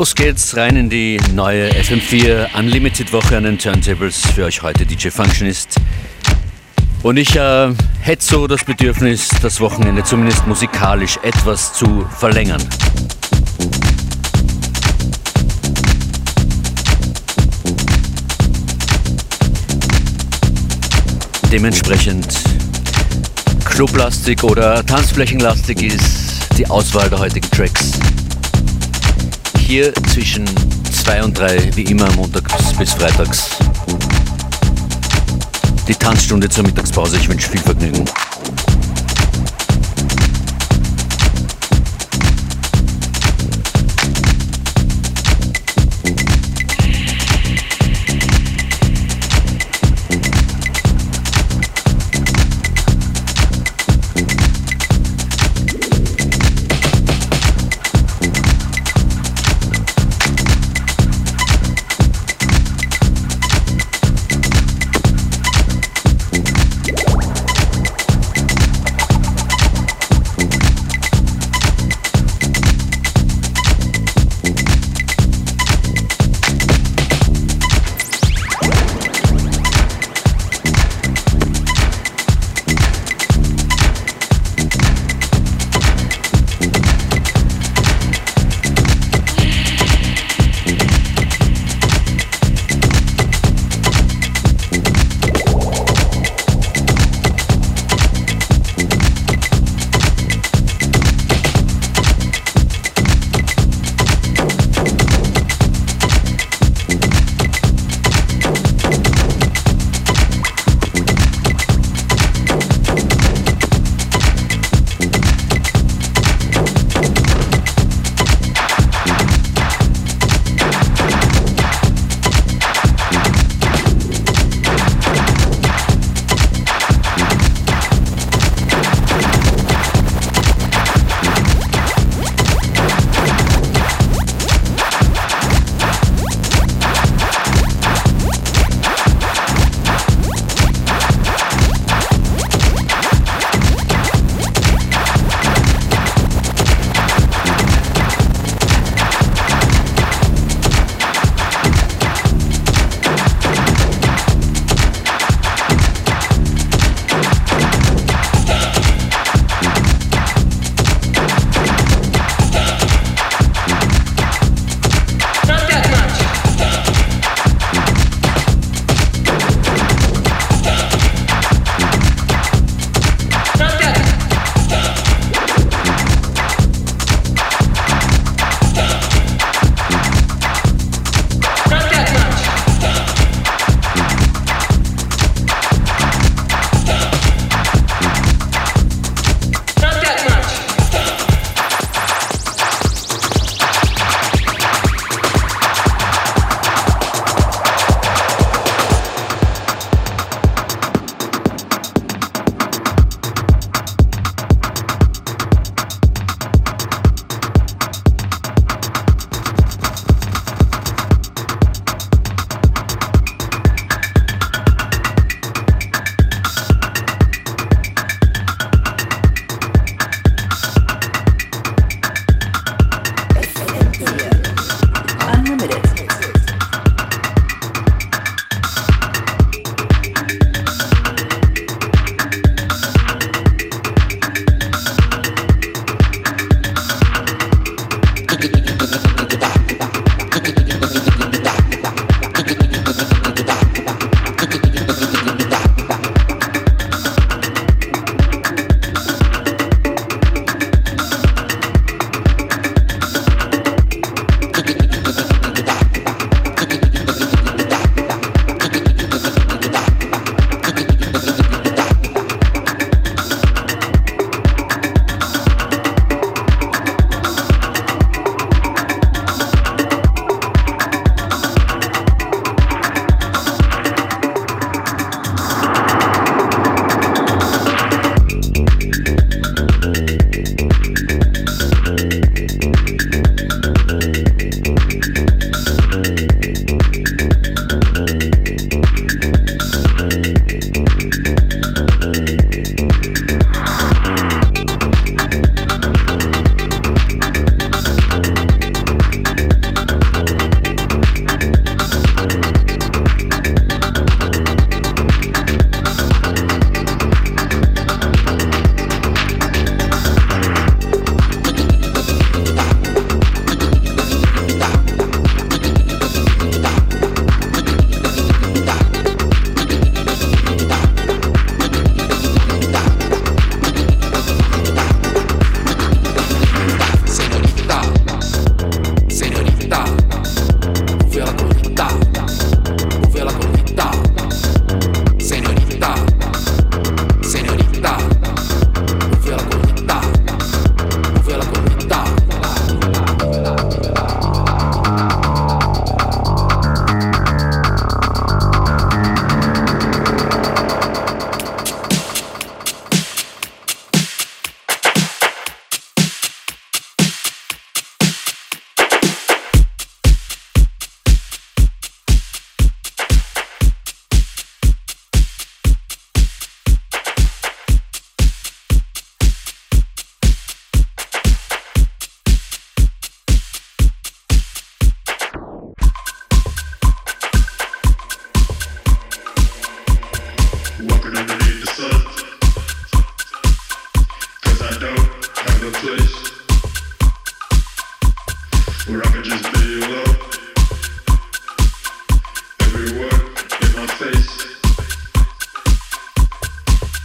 Los geht's rein in die neue FM4 Unlimited Woche an den Turntables. Für euch heute DJ Functionist. Und ich äh, hätte so das Bedürfnis, das Wochenende zumindest musikalisch etwas zu verlängern. Dementsprechend clublastig oder tanzflächenlastig ist die Auswahl der heutigen Tracks hier zwischen 2 und 3, wie immer montags bis freitags. Die Tanzstunde zur Mittagspause. Ich wünsche viel Vergnügen.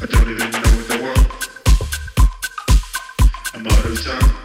I don't even know what the world. I'm out of time.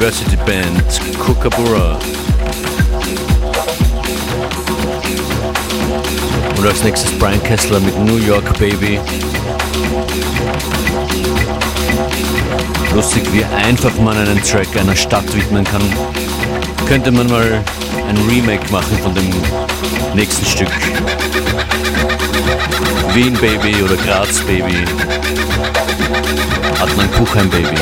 University Band Kookaburra. Und als nächstes Brian Kessler mit New York Baby. Lustig, wie einfach man einen Track einer Stadt widmen kann. Könnte man mal ein Remake machen von dem nächsten Stück. Wien Baby oder Graz Baby. Hat man Kuchen Baby.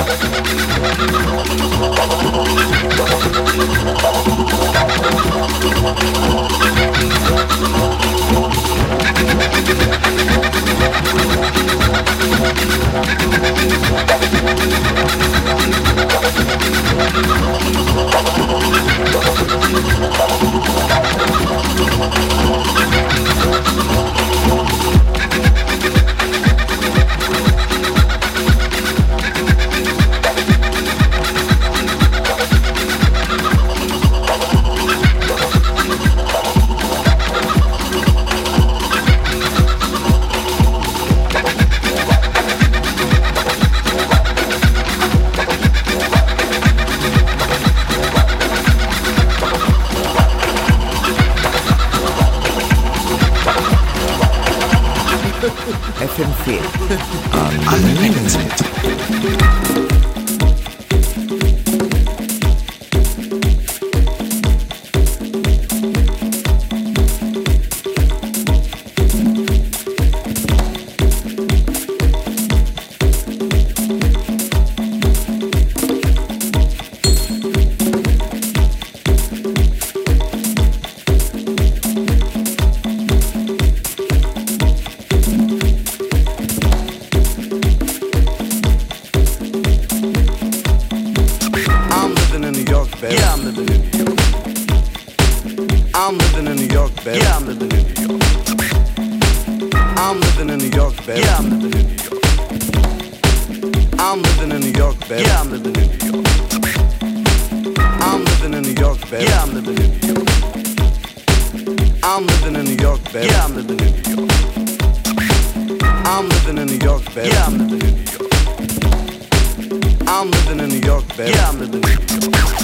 I'm living in New York, baby. Yeah, I'm living in New York.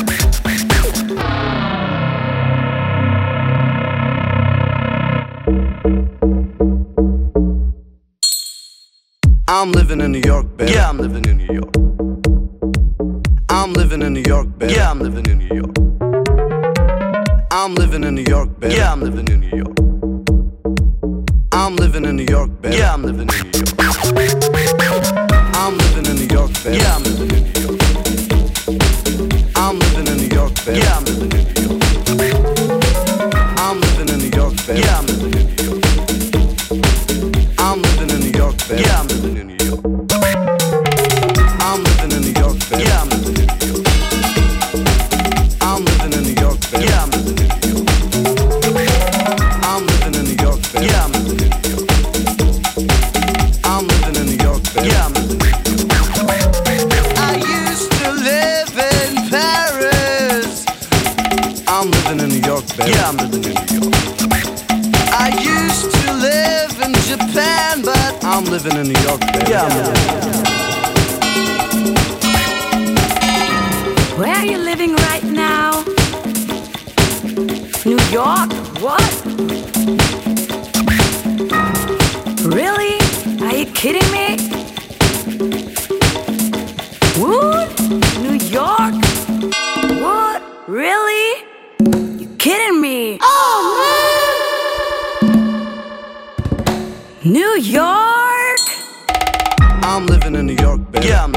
I'm living in New York, baby. Yeah, I'm living in New York. I'm living in New York, baby. Yeah, I'm living in New York. I'm living in New York, baby. Yeah, I'm living in New York. I'm living in New York, baby. Yeah, I'm living in New York. in New York, baby. Yeah, I'm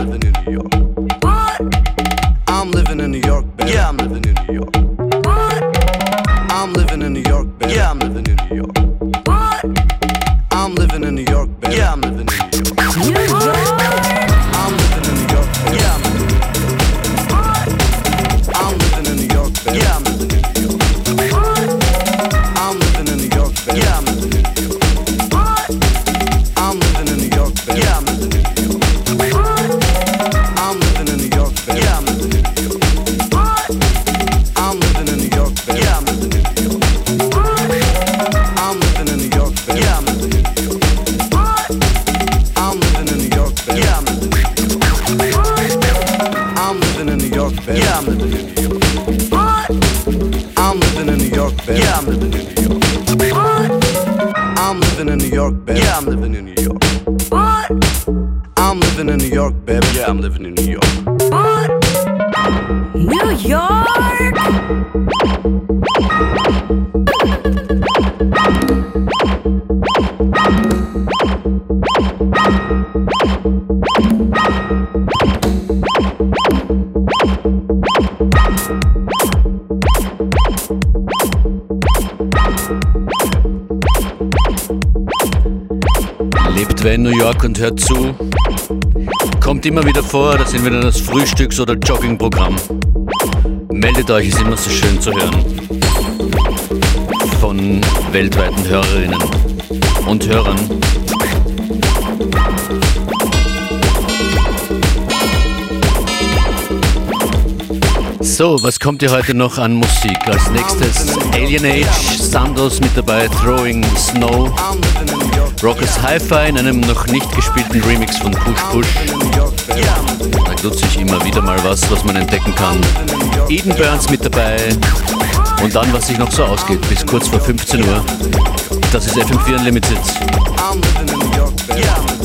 und hört zu. Kommt immer wieder vor, das sind wieder das Frühstücks- oder Joggingprogramm. Meldet euch, ist immer so schön zu hören. Von weltweiten Hörerinnen und Hörern. So, was kommt ihr heute noch an Musik? Als nächstes Alien Age, Sandos mit dabei, Throwing Snow. Rockers Hi-Fi in einem noch nicht gespielten Remix von Push Push. Da nutze ich immer wieder mal was, was man entdecken kann. Eden Burns mit dabei. Und dann, was sich noch so ausgeht, bis kurz vor 15 Uhr. Das ist FM4 Unlimited. I'm living in New York,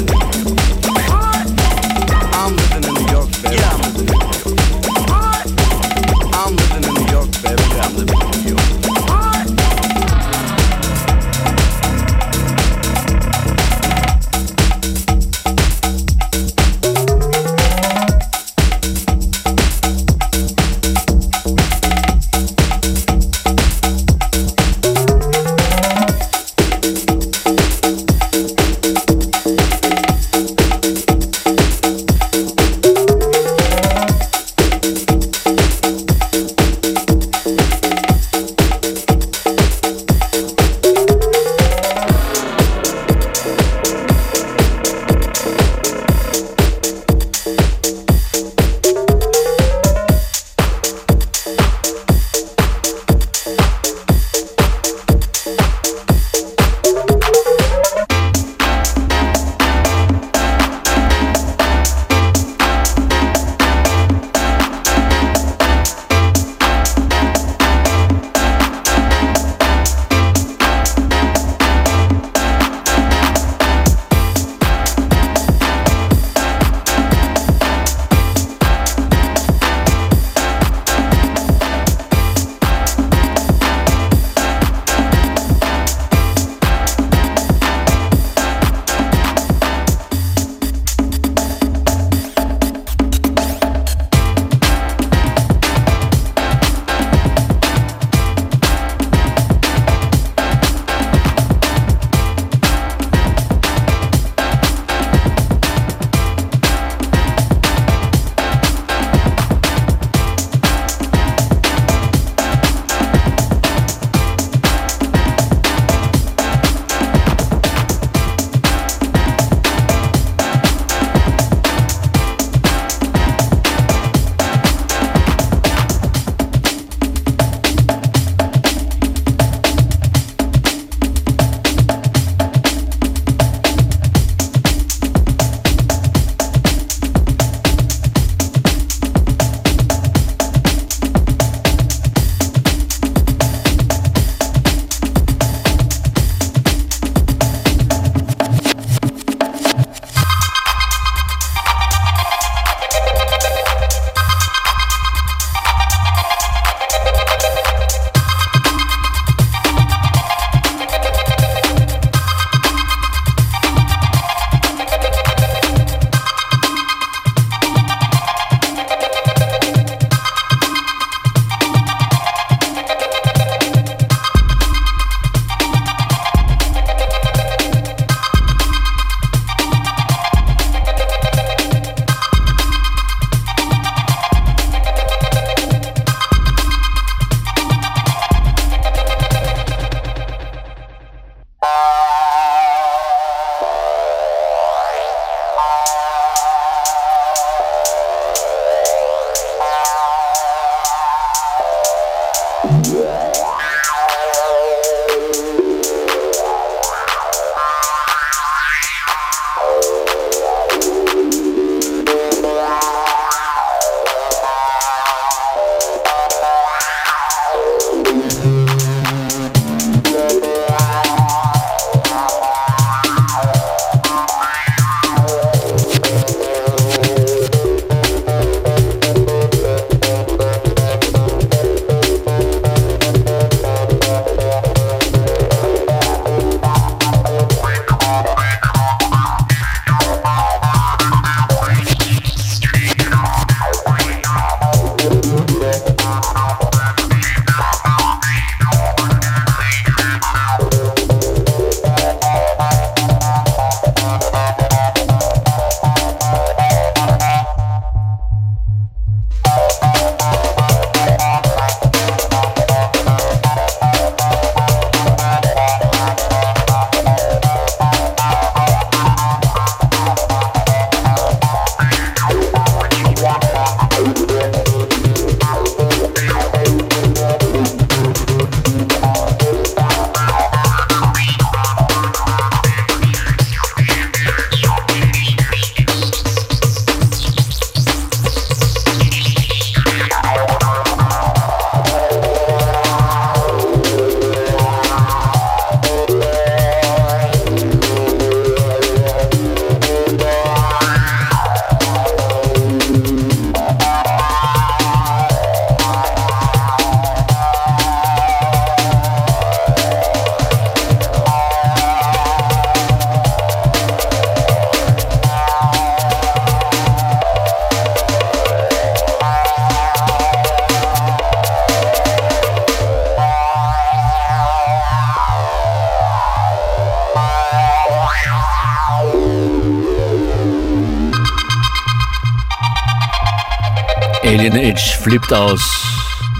flippt aus.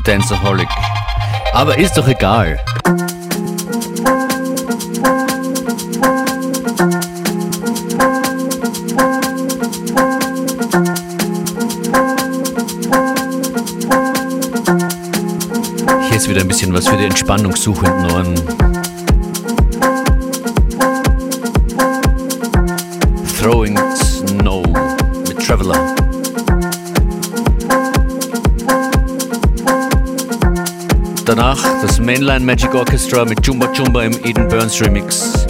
Dancerholic. Aber ist doch egal. Hier ist wieder ein bisschen was für die entspannungssuchenden Ohren. Mainline Magic Orchestra mit Jumba Jumba im Eden Burns Remix.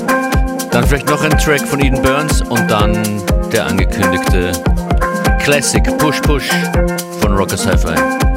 Dann vielleicht noch ein Track von Eden Burns und dann der angekündigte Classic Push Push von Rocker Sci-Fi.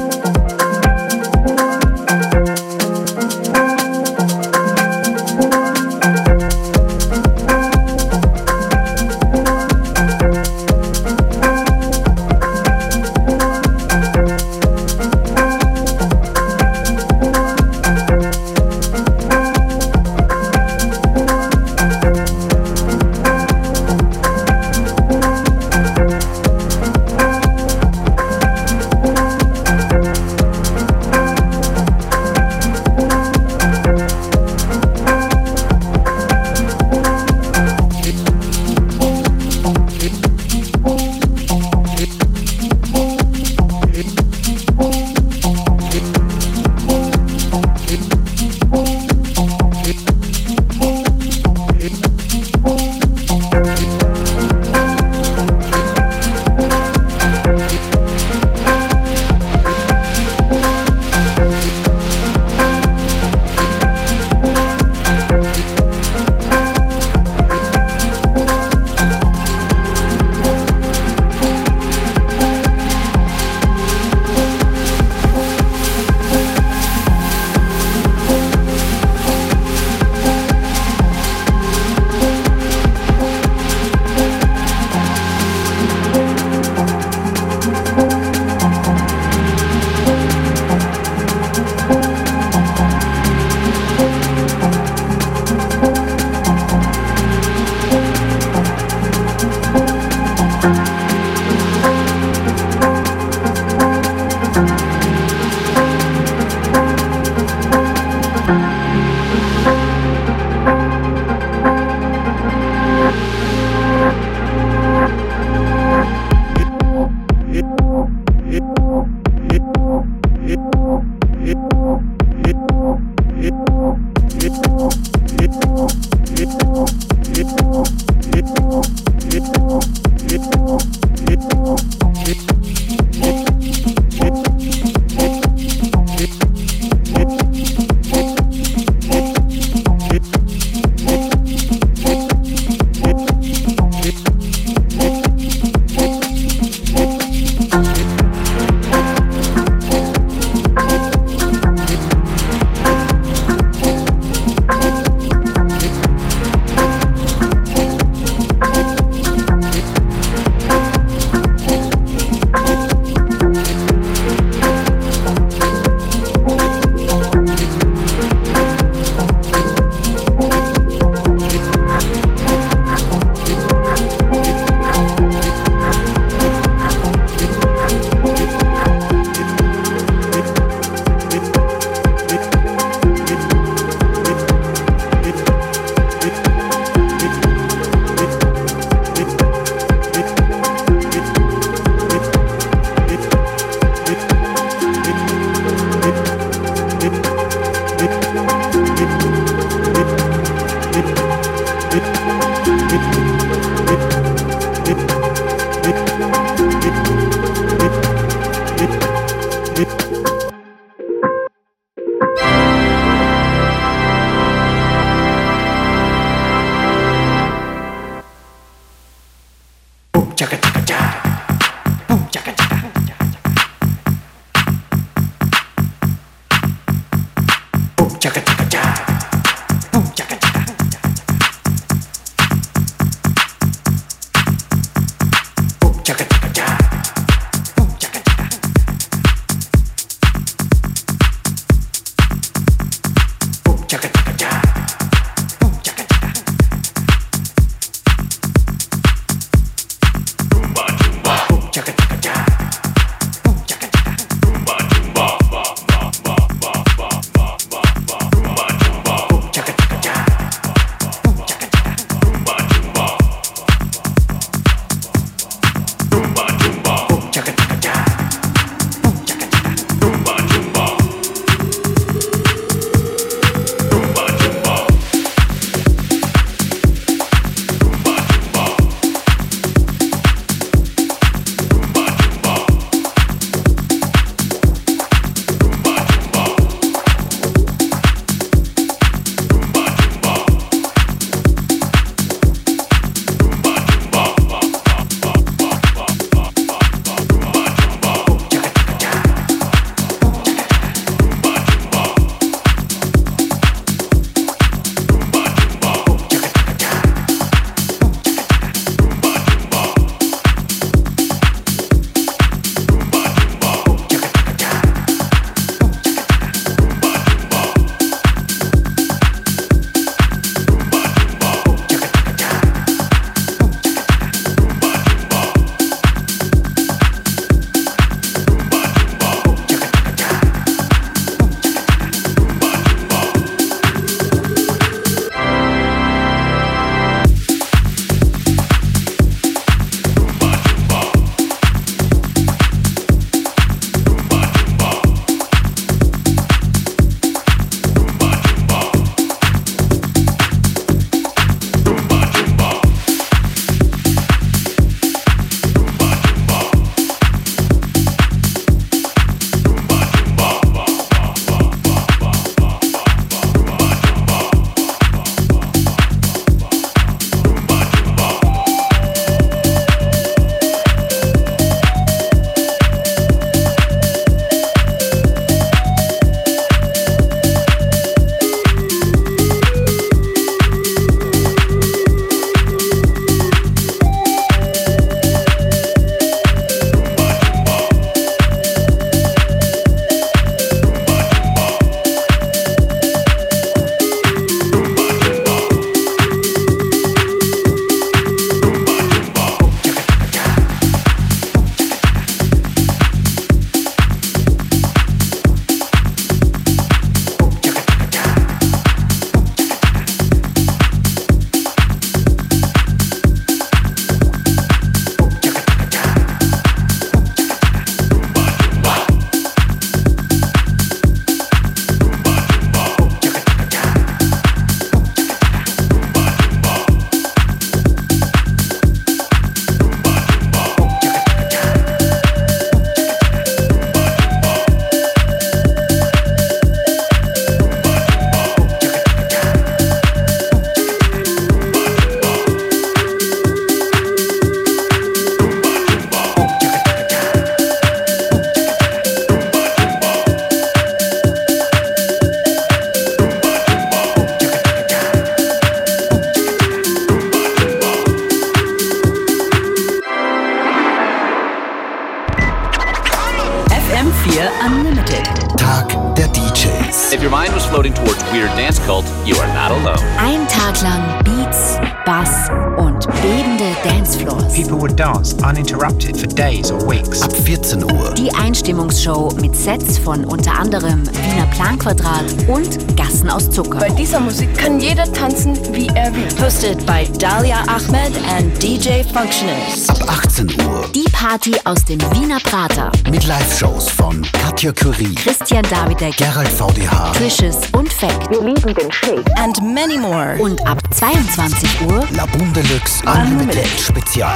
Planquadrat und Gassen aus Zucker. Bei dieser Musik kann jeder tanzen, wie er will. Hosted by Dalia Ahmed and DJ Functionist. Ab 18 Uhr. Die Party aus dem Wiener Prater. Mit Live-Shows von Katja Curie, Christian Davidek, Gerald VDH, Trishes und Fact. Wir lieben den Shake. And many more. Und ab 22 Uhr La Boom Deluxe Unlimited Spezial.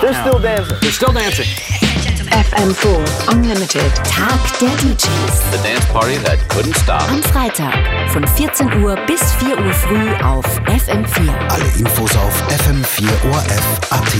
They're still dancing. They're still dancing. FM4 Unlimited. Tag der DJs. The dance party that couldn't stop. Am Freitag von 14 Uhr bis 4 Uhr früh auf FM4. Alle Infos auf fm4orf.at.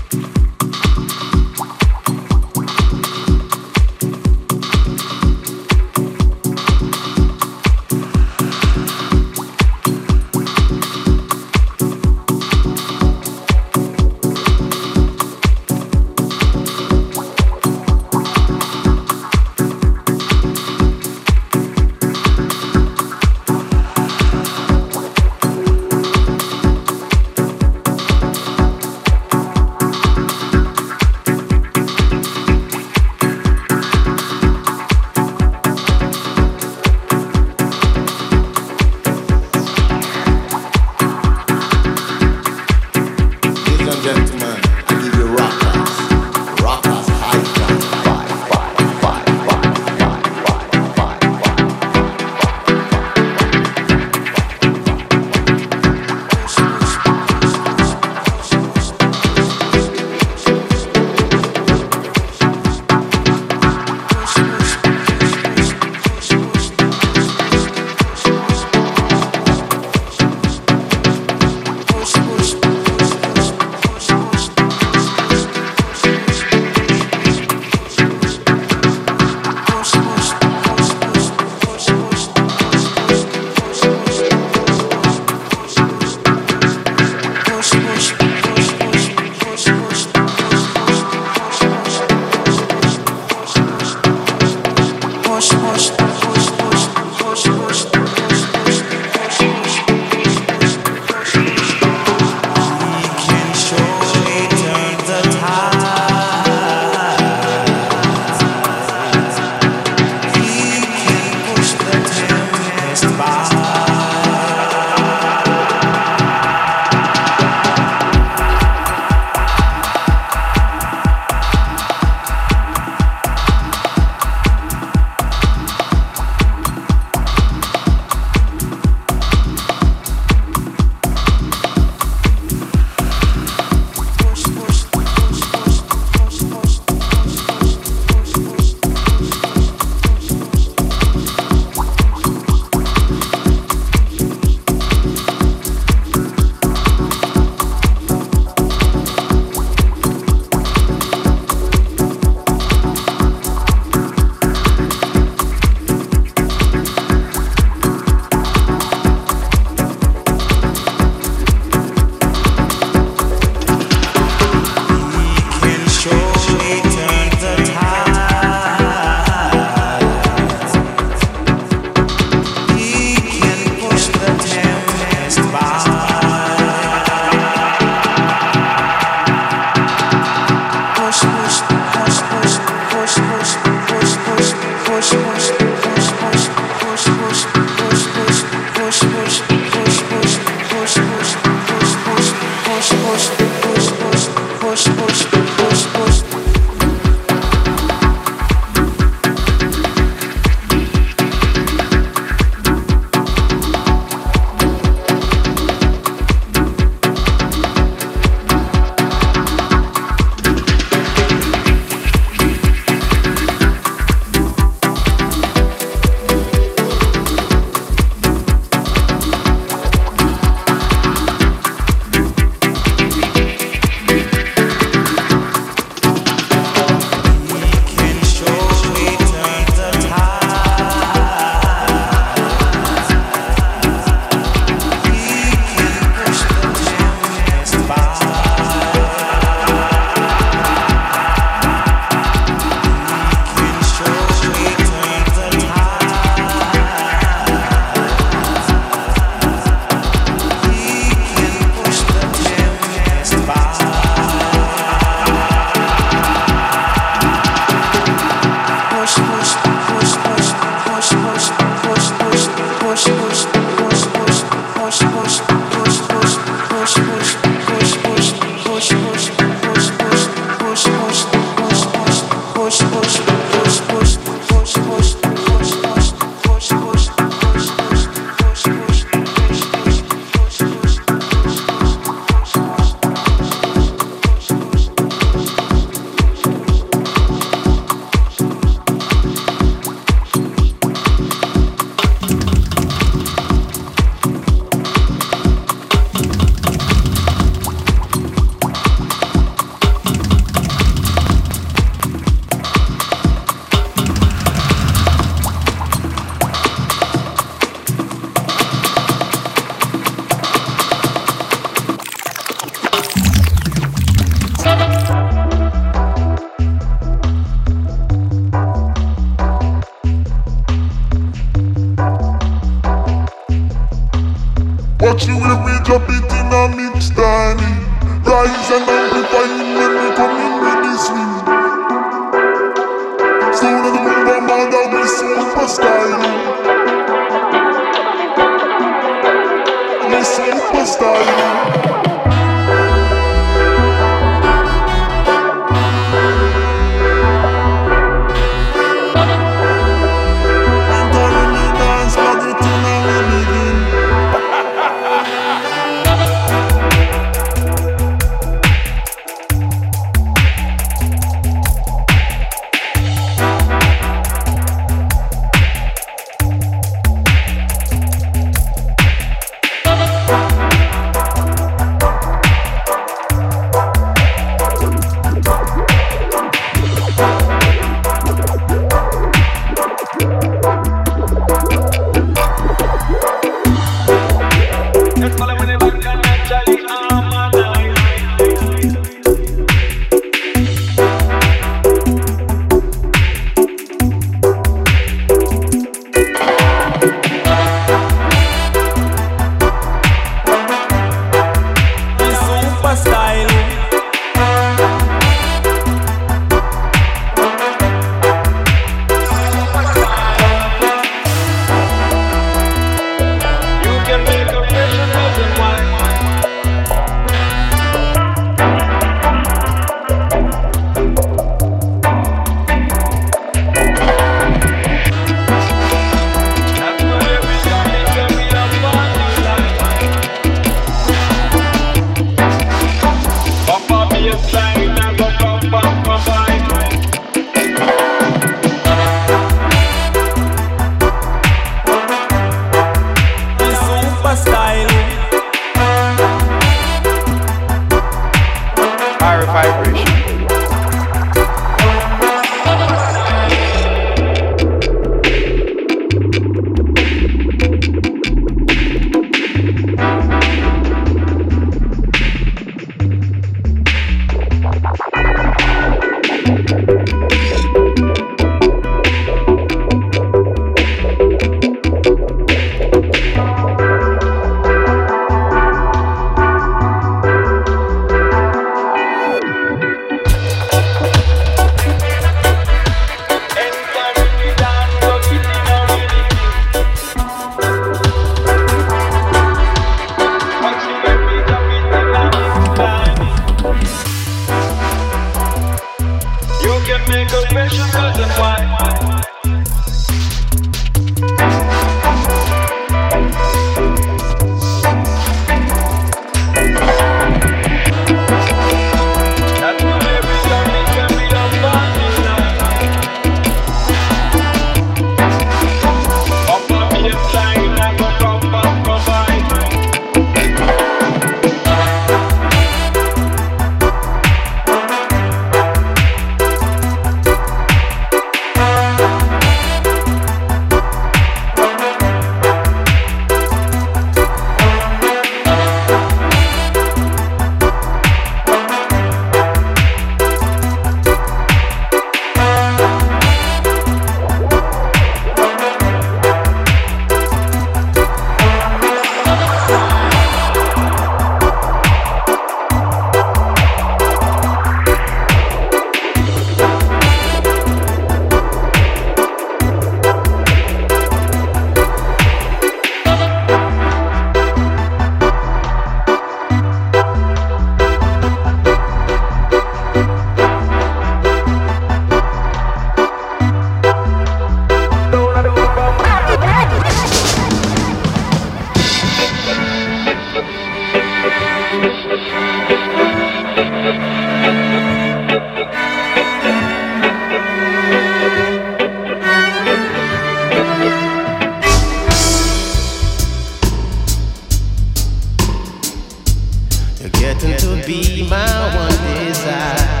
You're getting to be my one desire.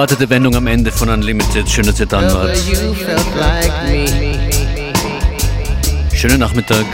Unerwartete Wendung am Ende von Unlimited. Schön, dass ihr da wart. Schönen Nachmittag.